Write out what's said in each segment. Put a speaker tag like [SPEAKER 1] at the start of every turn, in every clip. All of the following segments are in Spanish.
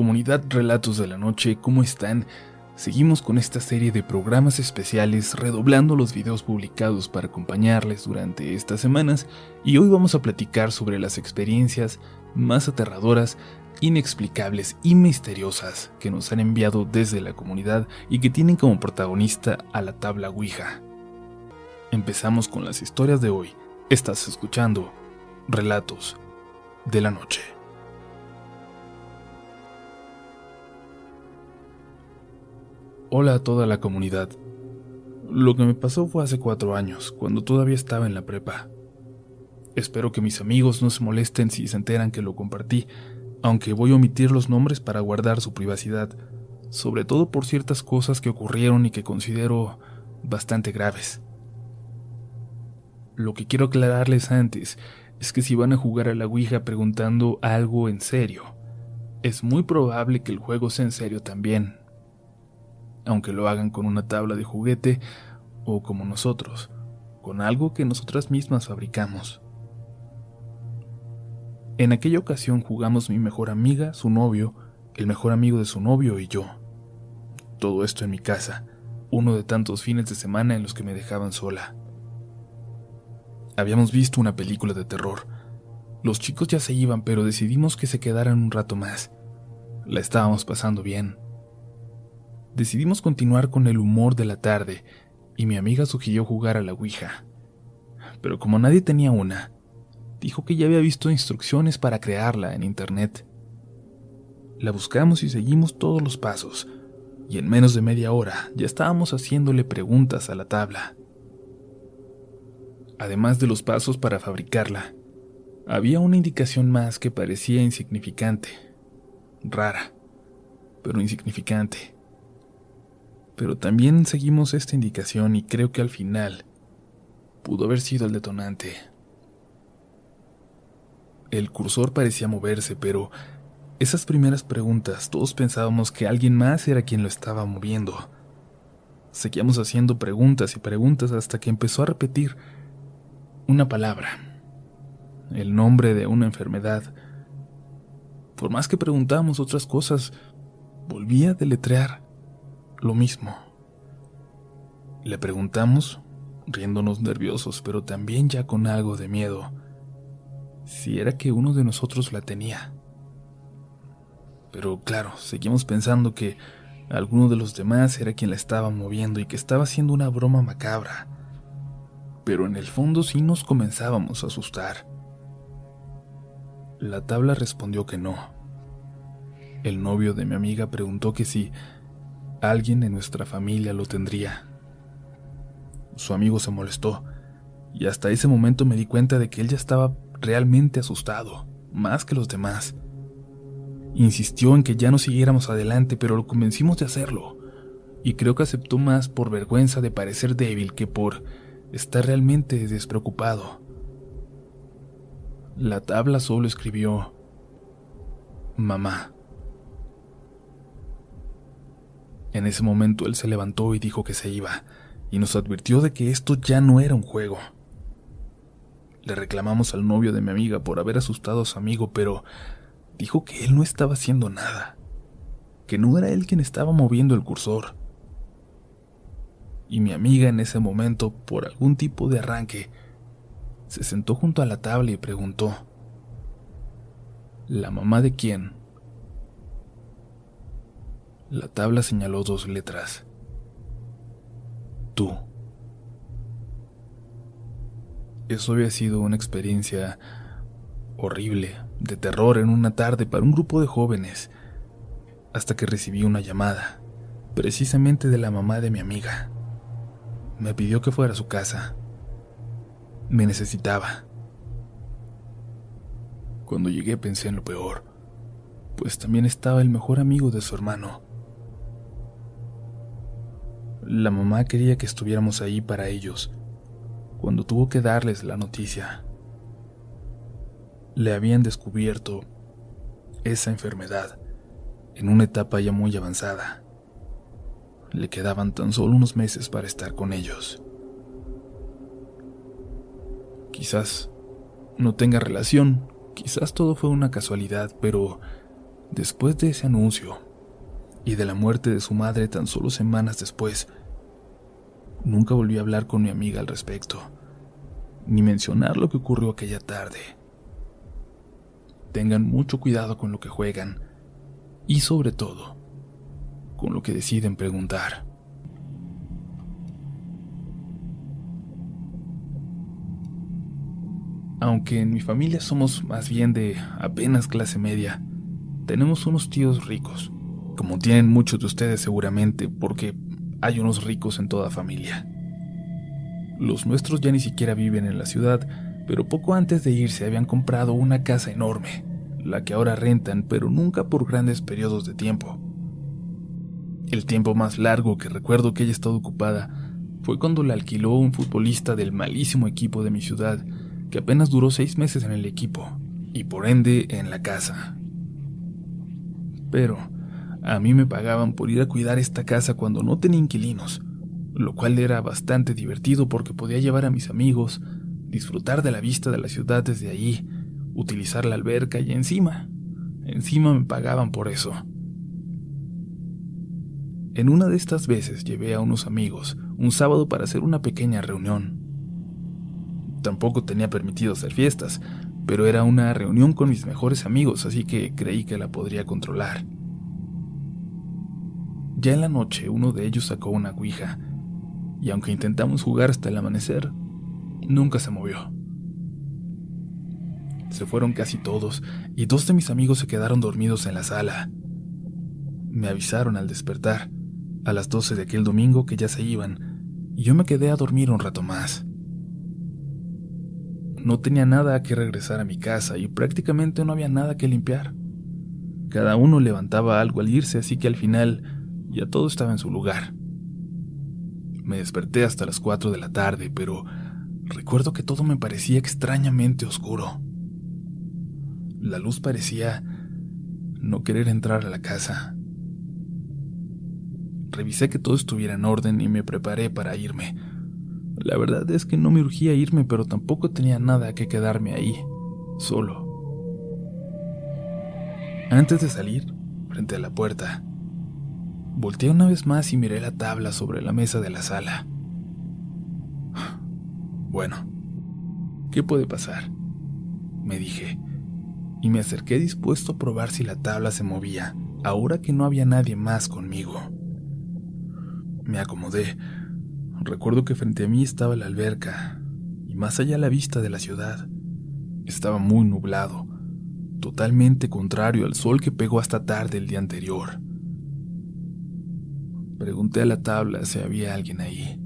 [SPEAKER 1] Comunidad Relatos de la Noche, ¿cómo están? Seguimos con esta serie de programas especiales redoblando los videos publicados para acompañarles durante estas semanas y hoy vamos a platicar sobre las experiencias más aterradoras, inexplicables y misteriosas que nos han enviado desde la comunidad y que tienen como protagonista a la tabla Ouija. Empezamos con las historias de hoy. Estás escuchando Relatos de la Noche. Hola a toda la comunidad. Lo que me pasó fue hace cuatro años, cuando todavía estaba en la prepa. Espero que mis amigos no se molesten si se enteran que lo compartí, aunque voy a omitir los nombres para guardar su privacidad, sobre todo por ciertas cosas que ocurrieron y que considero bastante graves. Lo que quiero aclararles antes es que si van a jugar a la Ouija preguntando algo en serio, es muy probable que el juego sea en serio también, aunque lo hagan con una tabla de juguete o como nosotros, con algo que nosotras mismas fabricamos. En aquella ocasión jugamos mi mejor amiga, su novio, el mejor amigo de su novio y yo. Todo esto en mi casa, uno de tantos fines de semana en los que me dejaban sola. Habíamos visto una película de terror. Los chicos ya se iban, pero decidimos que se quedaran un rato más. La estábamos pasando bien decidimos continuar con el humor de la tarde y mi amiga sugirió jugar a la Ouija. Pero como nadie tenía una, dijo que ya había visto instrucciones para crearla en Internet. La buscamos y seguimos todos los pasos, y en menos de media hora ya estábamos haciéndole preguntas a la tabla. Además de los pasos para fabricarla, había una indicación más que parecía insignificante, rara, pero insignificante pero también seguimos esta indicación y creo que al final pudo haber sido el detonante. El cursor parecía moverse, pero esas primeras preguntas todos pensábamos que alguien más era quien lo estaba moviendo. Seguíamos haciendo preguntas y preguntas hasta que empezó a repetir una palabra, el nombre de una enfermedad. Por más que preguntamos otras cosas, volvía a deletrear lo mismo. Le preguntamos, riéndonos nerviosos, pero también ya con algo de miedo, si era que uno de nosotros la tenía. Pero claro, seguimos pensando que alguno de los demás era quien la estaba moviendo y que estaba haciendo una broma macabra. Pero en el fondo sí nos comenzábamos a asustar. La tabla respondió que no. El novio de mi amiga preguntó que si Alguien en nuestra familia lo tendría. Su amigo se molestó, y hasta ese momento me di cuenta de que él ya estaba realmente asustado, más que los demás. Insistió en que ya no siguiéramos adelante, pero lo convencimos de hacerlo, y creo que aceptó más por vergüenza de parecer débil que por estar realmente despreocupado. La tabla solo escribió mamá. En ese momento él se levantó y dijo que se iba, y nos advirtió de que esto ya no era un juego. Le reclamamos al novio de mi amiga por haber asustado a su amigo, pero dijo que él no estaba haciendo nada, que no era él quien estaba moviendo el cursor. Y mi amiga en ese momento, por algún tipo de arranque, se sentó junto a la tabla y preguntó, ¿La mamá de quién? La tabla señaló dos letras. Tú. Eso había sido una experiencia horrible, de terror en una tarde para un grupo de jóvenes, hasta que recibí una llamada, precisamente de la mamá de mi amiga. Me pidió que fuera a su casa. Me necesitaba. Cuando llegué pensé en lo peor, pues también estaba el mejor amigo de su hermano la mamá quería que estuviéramos ahí para ellos, cuando tuvo que darles la noticia. Le habían descubierto esa enfermedad en una etapa ya muy avanzada. Le quedaban tan solo unos meses para estar con ellos. Quizás no tenga relación, quizás todo fue una casualidad, pero Después de ese anuncio y de la muerte de su madre tan solo semanas después, nunca volví a hablar con mi amiga al respecto, ni mencionar lo que ocurrió aquella tarde. Tengan mucho cuidado con lo que juegan y sobre todo con lo que deciden preguntar. Aunque en mi familia somos más bien de apenas clase media, tenemos unos tíos ricos, como tienen muchos de ustedes seguramente, porque hay unos ricos en toda familia. Los nuestros ya ni siquiera viven en la ciudad, pero poco antes de irse habían comprado una casa enorme, la que ahora rentan, pero nunca por grandes periodos de tiempo. El tiempo más largo que recuerdo que haya estado ocupada fue cuando la alquiló un futbolista del malísimo equipo de mi ciudad, que apenas duró seis meses en el equipo, y por ende en la casa. Pero a mí me pagaban por ir a cuidar esta casa cuando no tenía inquilinos, lo cual era bastante divertido porque podía llevar a mis amigos, disfrutar de la vista de la ciudad desde allí, utilizar la alberca y encima, encima me pagaban por eso. En una de estas veces llevé a unos amigos un sábado para hacer una pequeña reunión. Tampoco tenía permitido hacer fiestas, pero era una reunión con mis mejores amigos, así que creí que la podría controlar. Ya en la noche uno de ellos sacó una ouija, y aunque intentamos jugar hasta el amanecer, nunca se movió. Se fueron casi todos, y dos de mis amigos se quedaron dormidos en la sala. Me avisaron al despertar, a las doce de aquel domingo, que ya se iban, y yo me quedé a dormir un rato más. No tenía nada a que regresar a mi casa y prácticamente no había nada que limpiar. Cada uno levantaba algo al irse, así que al final ya todo estaba en su lugar. Me desperté hasta las cuatro de la tarde, pero recuerdo que todo me parecía extrañamente oscuro. La luz parecía no querer entrar a la casa. Revisé que todo estuviera en orden y me preparé para irme. La verdad es que no me urgía irme, pero tampoco tenía nada que quedarme ahí, solo. Antes de salir, frente a la puerta, volteé una vez más y miré la tabla sobre la mesa de la sala. Bueno, ¿qué puede pasar? Me dije, y me acerqué dispuesto a probar si la tabla se movía, ahora que no había nadie más conmigo. Me acomodé, Recuerdo que frente a mí estaba la alberca y más allá la vista de la ciudad. Estaba muy nublado, totalmente contrario al sol que pegó hasta tarde el día anterior. Pregunté a la tabla si había alguien ahí.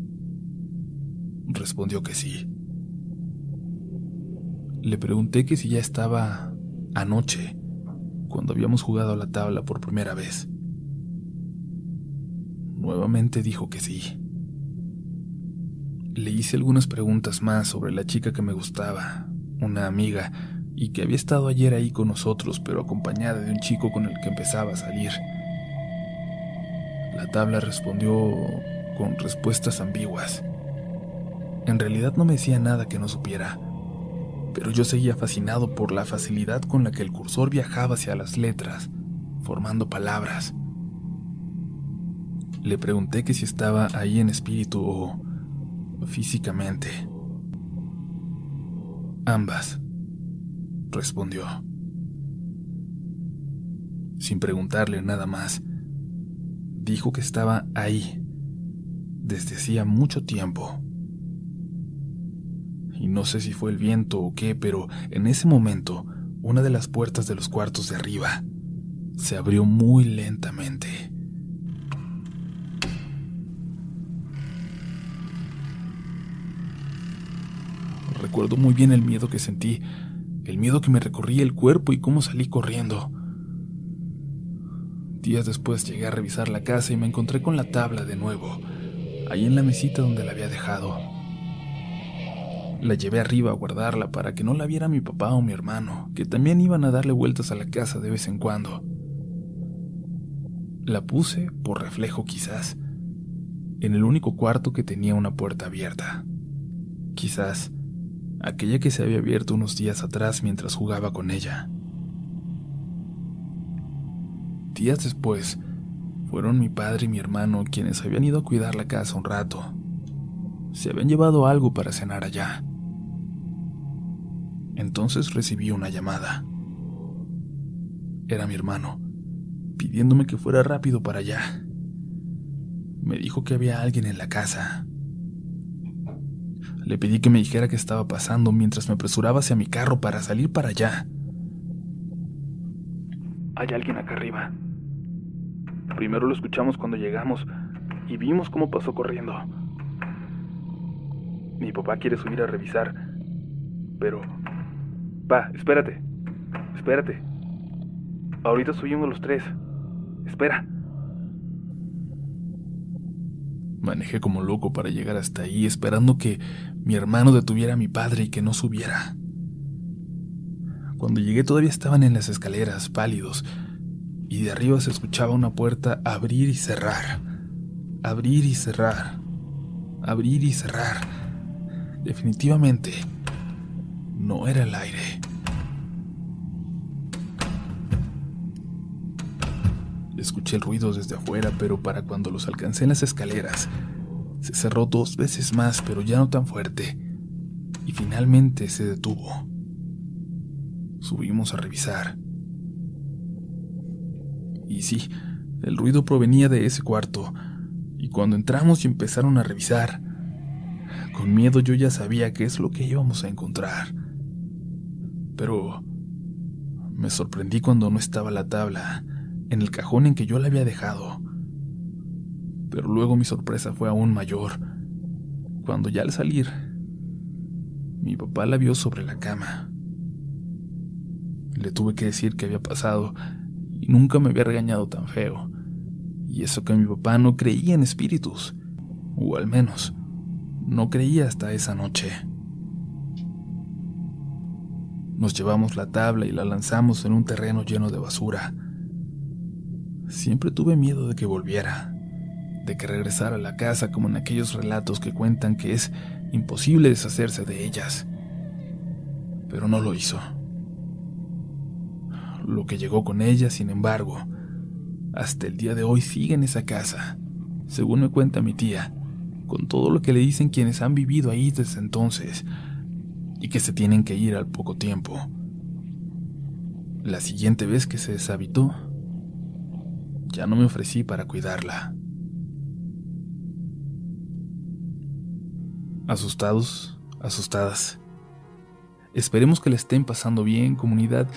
[SPEAKER 1] Respondió que sí. Le pregunté que si ya estaba anoche, cuando habíamos jugado a la tabla por primera vez. Nuevamente dijo que sí. Le hice algunas preguntas más sobre la chica que me gustaba, una amiga, y que había estado ayer ahí con nosotros, pero acompañada de un chico con el que empezaba a salir. La tabla respondió con respuestas ambiguas. En realidad no me decía nada que no supiera, pero yo seguía fascinado por la facilidad con la que el cursor viajaba hacia las letras, formando palabras. Le pregunté que si estaba ahí en espíritu o físicamente. Ambas, respondió. Sin preguntarle nada más, dijo que estaba ahí desde hacía mucho tiempo. Y no sé si fue el viento o qué, pero en ese momento una de las puertas de los cuartos de arriba se abrió muy lentamente. Recuerdo muy bien el miedo que sentí, el miedo que me recorría el cuerpo y cómo salí corriendo. Días después llegué a revisar la casa y me encontré con la tabla de nuevo, ahí en la mesita donde la había dejado. La llevé arriba a guardarla para que no la viera mi papá o mi hermano, que también iban a darle vueltas a la casa de vez en cuando. La puse, por reflejo quizás, en el único cuarto que tenía una puerta abierta. Quizás aquella que se había abierto unos días atrás mientras jugaba con ella. Días después, fueron mi padre y mi hermano quienes habían ido a cuidar la casa un rato. Se habían llevado algo para cenar allá. Entonces recibí una llamada. Era mi hermano, pidiéndome que fuera rápido para allá. Me dijo que había alguien en la casa. Le pedí que me dijera qué estaba pasando mientras me apresuraba hacia mi carro para salir para allá. Hay alguien acá arriba. Primero lo escuchamos cuando llegamos y vimos cómo pasó corriendo. Mi papá quiere subir a revisar, pero... Pa, espérate, espérate. Ahorita subimos los tres. Espera. Manejé como loco para llegar hasta ahí, esperando que mi hermano detuviera a mi padre y que no subiera. Cuando llegué todavía estaban en las escaleras, pálidos, y de arriba se escuchaba una puerta abrir y cerrar, abrir y cerrar, abrir y cerrar. Definitivamente, no era el aire. Escuché el ruido desde afuera, pero para cuando los alcancé en las escaleras, se cerró dos veces más, pero ya no tan fuerte, y finalmente se detuvo. Subimos a revisar. Y sí, el ruido provenía de ese cuarto, y cuando entramos y empezaron a revisar, con miedo yo ya sabía qué es lo que íbamos a encontrar. Pero me sorprendí cuando no estaba la tabla en el cajón en que yo la había dejado. Pero luego mi sorpresa fue aún mayor, cuando ya al salir, mi papá la vio sobre la cama. Le tuve que decir qué había pasado y nunca me había regañado tan feo. Y eso que mi papá no creía en espíritus, o al menos no creía hasta esa noche. Nos llevamos la tabla y la lanzamos en un terreno lleno de basura. Siempre tuve miedo de que volviera, de que regresara a la casa como en aquellos relatos que cuentan que es imposible deshacerse de ellas. Pero no lo hizo. Lo que llegó con ella, sin embargo, hasta el día de hoy sigue en esa casa, según me cuenta mi tía, con todo lo que le dicen quienes han vivido ahí desde entonces y que se tienen que ir al poco tiempo. La siguiente vez que se deshabitó, ya no me ofrecí para cuidarla. Asustados, asustadas. Esperemos que le estén pasando bien, comunidad,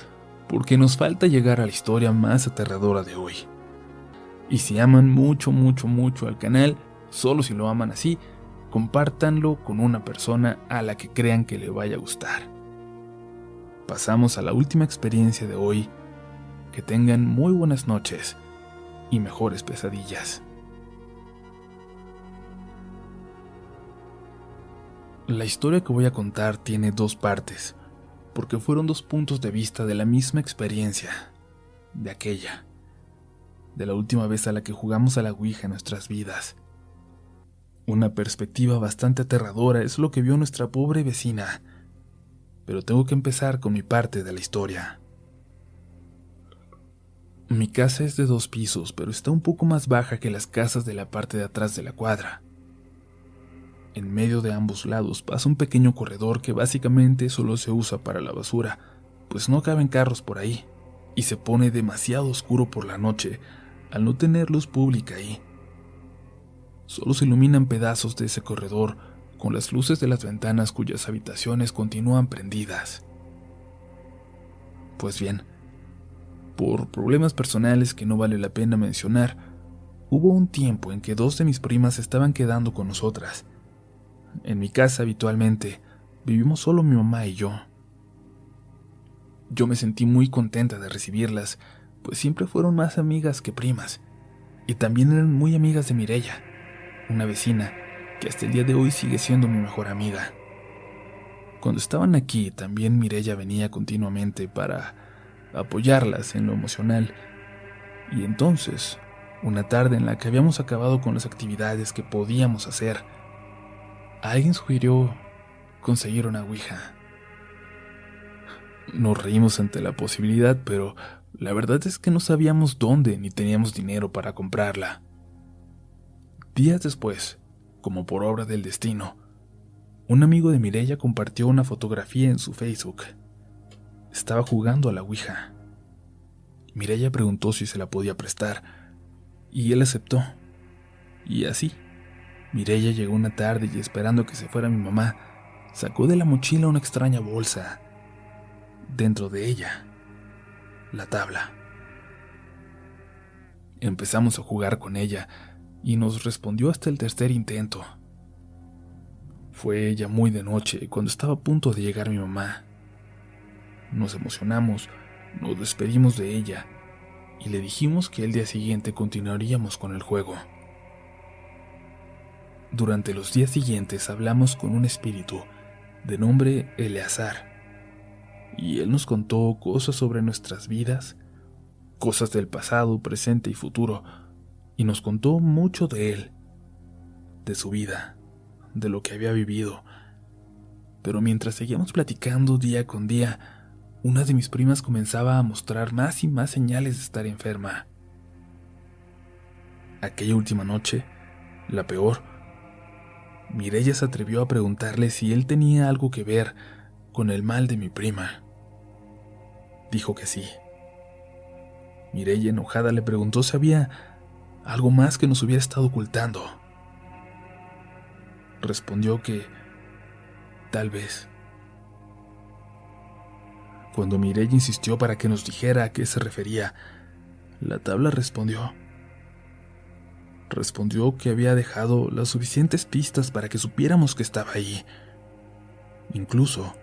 [SPEAKER 1] porque nos falta llegar a la historia más aterradora de hoy. Y si aman mucho, mucho, mucho al canal, solo si lo aman así, compártanlo con una persona a la que crean que le vaya a gustar. Pasamos a la última experiencia de hoy. Que tengan muy buenas noches y mejores pesadillas. La historia que voy a contar tiene dos partes, porque fueron dos puntos de vista de la misma experiencia, de aquella, de la última vez a la que jugamos a la Ouija en nuestras vidas. Una perspectiva bastante aterradora es lo que vio nuestra pobre vecina, pero tengo que empezar con mi parte de la historia. Mi casa es de dos pisos, pero está un poco más baja que las casas de la parte de atrás de la cuadra. En medio de ambos lados pasa un pequeño corredor que básicamente solo se usa para la basura, pues no caben carros por ahí, y se pone demasiado oscuro por la noche al no tener luz pública ahí. Solo se iluminan pedazos de ese corredor con las luces de las ventanas cuyas habitaciones continúan prendidas. Pues bien, por problemas personales que no vale la pena mencionar, hubo un tiempo en que dos de mis primas estaban quedando con nosotras. En mi casa habitualmente vivimos solo mi mamá y yo. Yo me sentí muy contenta de recibirlas, pues siempre fueron más amigas que primas, y también eran muy amigas de Mirella, una vecina que hasta el día de hoy sigue siendo mi mejor amiga. Cuando estaban aquí, también Mirella venía continuamente para apoyarlas en lo emocional. Y entonces, una tarde en la que habíamos acabado con las actividades que podíamos hacer, alguien sugirió conseguir una Ouija. Nos reímos ante la posibilidad, pero La verdad es que no sabíamos dónde ni teníamos dinero para comprarla. Días después, como por obra del destino, un amigo de Mirella compartió una fotografía en su Facebook. Estaba jugando a la Ouija. Mirella preguntó si se la podía prestar, y él aceptó. Y así, Mirella llegó una tarde y esperando que se fuera mi mamá, sacó de la mochila una extraña bolsa. Dentro de ella, la tabla. Empezamos a jugar con ella y nos respondió hasta el tercer intento. Fue ella muy de noche cuando estaba a punto de llegar mi mamá. Nos emocionamos, nos despedimos de ella y le dijimos que el día siguiente continuaríamos con el juego. Durante los días siguientes hablamos con un espíritu de nombre Eleazar, y él nos contó cosas sobre nuestras vidas, cosas del pasado, presente y futuro, y nos contó mucho de él, de su vida, de lo que había vivido. Pero mientras seguíamos platicando día con día, una de mis primas comenzaba a mostrar más y más señales de estar enferma. Aquella última noche, la peor, Mireya se atrevió a preguntarle si él tenía algo que ver con el mal de mi prima. Dijo que sí. Mireya enojada le preguntó si había algo más que nos hubiera estado ocultando. Respondió que tal vez. Cuando Mireya insistió para que nos dijera a qué se refería, la tabla respondió respondió que había dejado las suficientes pistas para que supiéramos que estaba ahí, incluso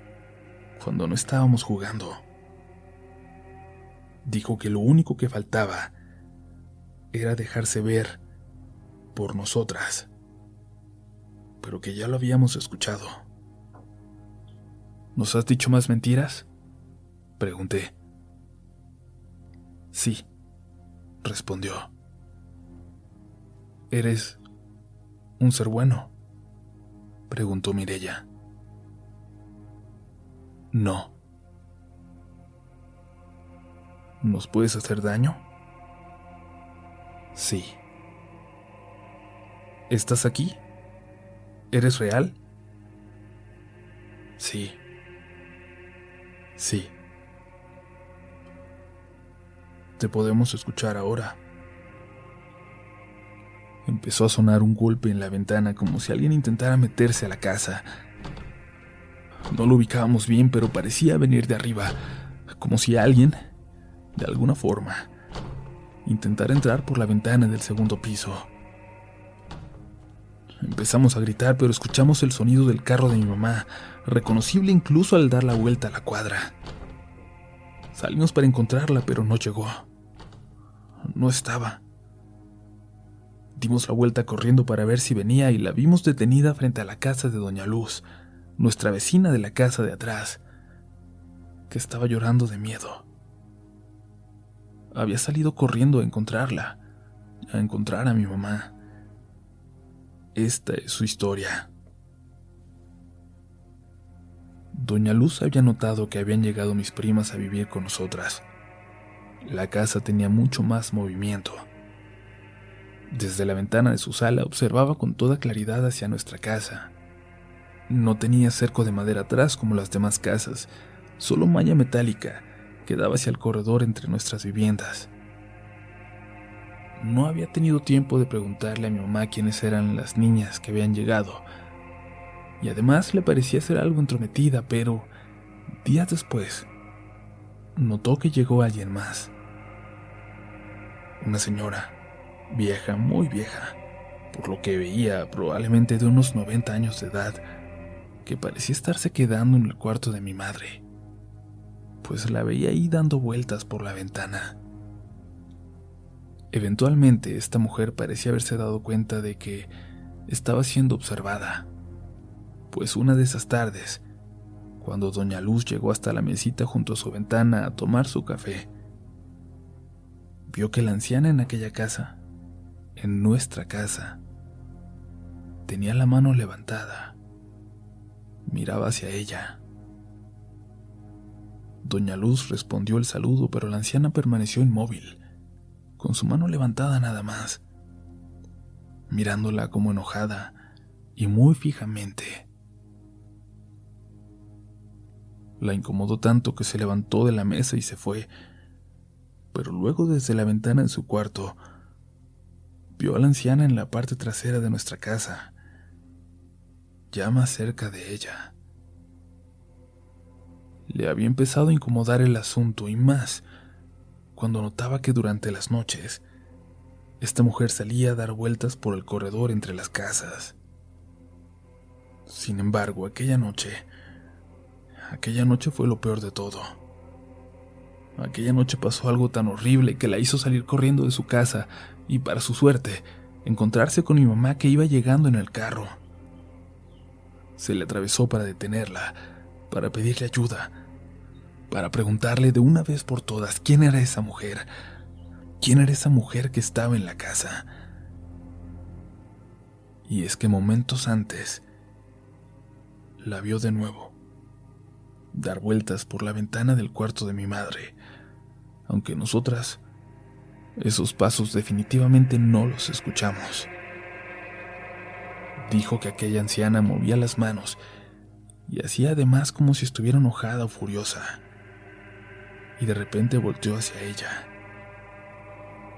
[SPEAKER 1] cuando no estábamos jugando. Dijo que lo único que faltaba era dejarse ver por nosotras, pero que ya lo habíamos escuchado. ¿Nos has dicho más mentiras? Pregunté. Sí, respondió. ¿Eres un ser bueno? preguntó Mirella. No. ¿Nos puedes hacer daño? Sí. ¿Estás aquí? ¿Eres real? Sí. Sí. Te podemos escuchar ahora. Empezó a sonar un golpe en la ventana como si alguien intentara meterse a la casa. No lo ubicábamos bien, pero parecía venir de arriba, como si alguien, de alguna forma, intentara entrar por la ventana del segundo piso. Empezamos a gritar, pero escuchamos el sonido del carro de mi mamá, reconocible incluso al dar la vuelta a la cuadra. Salimos para encontrarla, pero no llegó. No estaba. Dimos la vuelta corriendo para ver si venía y la vimos detenida frente a la casa de Doña Luz, nuestra vecina de la casa de atrás, que estaba llorando de miedo. Había salido corriendo a encontrarla, a encontrar a mi mamá. Esta es su historia. Doña Luz había notado que habían llegado mis primas a vivir con nosotras. La casa tenía mucho más movimiento. Desde la ventana de su sala observaba con toda claridad hacia nuestra casa. No tenía cerco de madera atrás como las demás casas, solo malla metálica que daba hacia el corredor entre nuestras viviendas. No había tenido tiempo de preguntarle a mi mamá quiénes eran las niñas que habían llegado, y además le parecía ser algo entrometida, pero días después notó que llegó alguien más. Una señora, vieja, muy vieja, por lo que veía probablemente de unos 90 años de edad, que parecía estarse quedando en el cuarto de mi madre, pues la veía ahí dando vueltas por la ventana. Eventualmente esta mujer parecía haberse dado cuenta de que estaba siendo observada, pues una de esas tardes, cuando doña Luz llegó hasta la mesita junto a su ventana a tomar su café, vio que la anciana en aquella casa en nuestra casa. Tenía la mano levantada. Miraba hacia ella. Doña Luz respondió el saludo, pero la anciana permaneció inmóvil, con su mano levantada nada más, mirándola como enojada y muy fijamente. La incomodó tanto que se levantó de la mesa y se fue, pero luego desde la ventana de su cuarto vio a la anciana en la parte trasera de nuestra casa, ya más cerca de ella. Le había empezado a incomodar el asunto y más cuando notaba que durante las noches esta mujer salía a dar vueltas por el corredor entre las casas. Sin embargo, aquella noche Aquella noche fue lo peor de todo. Aquella noche pasó algo tan horrible que la hizo salir corriendo de su casa y, para su suerte, encontrarse con mi mamá que iba llegando en el carro. Se le atravesó para detenerla, para pedirle ayuda, para preguntarle de una vez por todas quién era esa mujer, quién era esa mujer que estaba en la casa. Y es que momentos antes la vio de nuevo dar vueltas por la ventana del cuarto de mi madre, aunque nosotras esos pasos definitivamente no los escuchamos. Dijo que aquella anciana movía las manos y hacía además como si estuviera enojada o furiosa. Y de repente volteó hacia ella.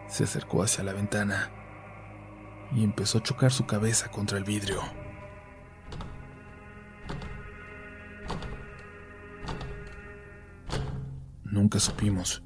[SPEAKER 1] Se acercó hacia la ventana y empezó a chocar su cabeza contra el vidrio. Nunca supimos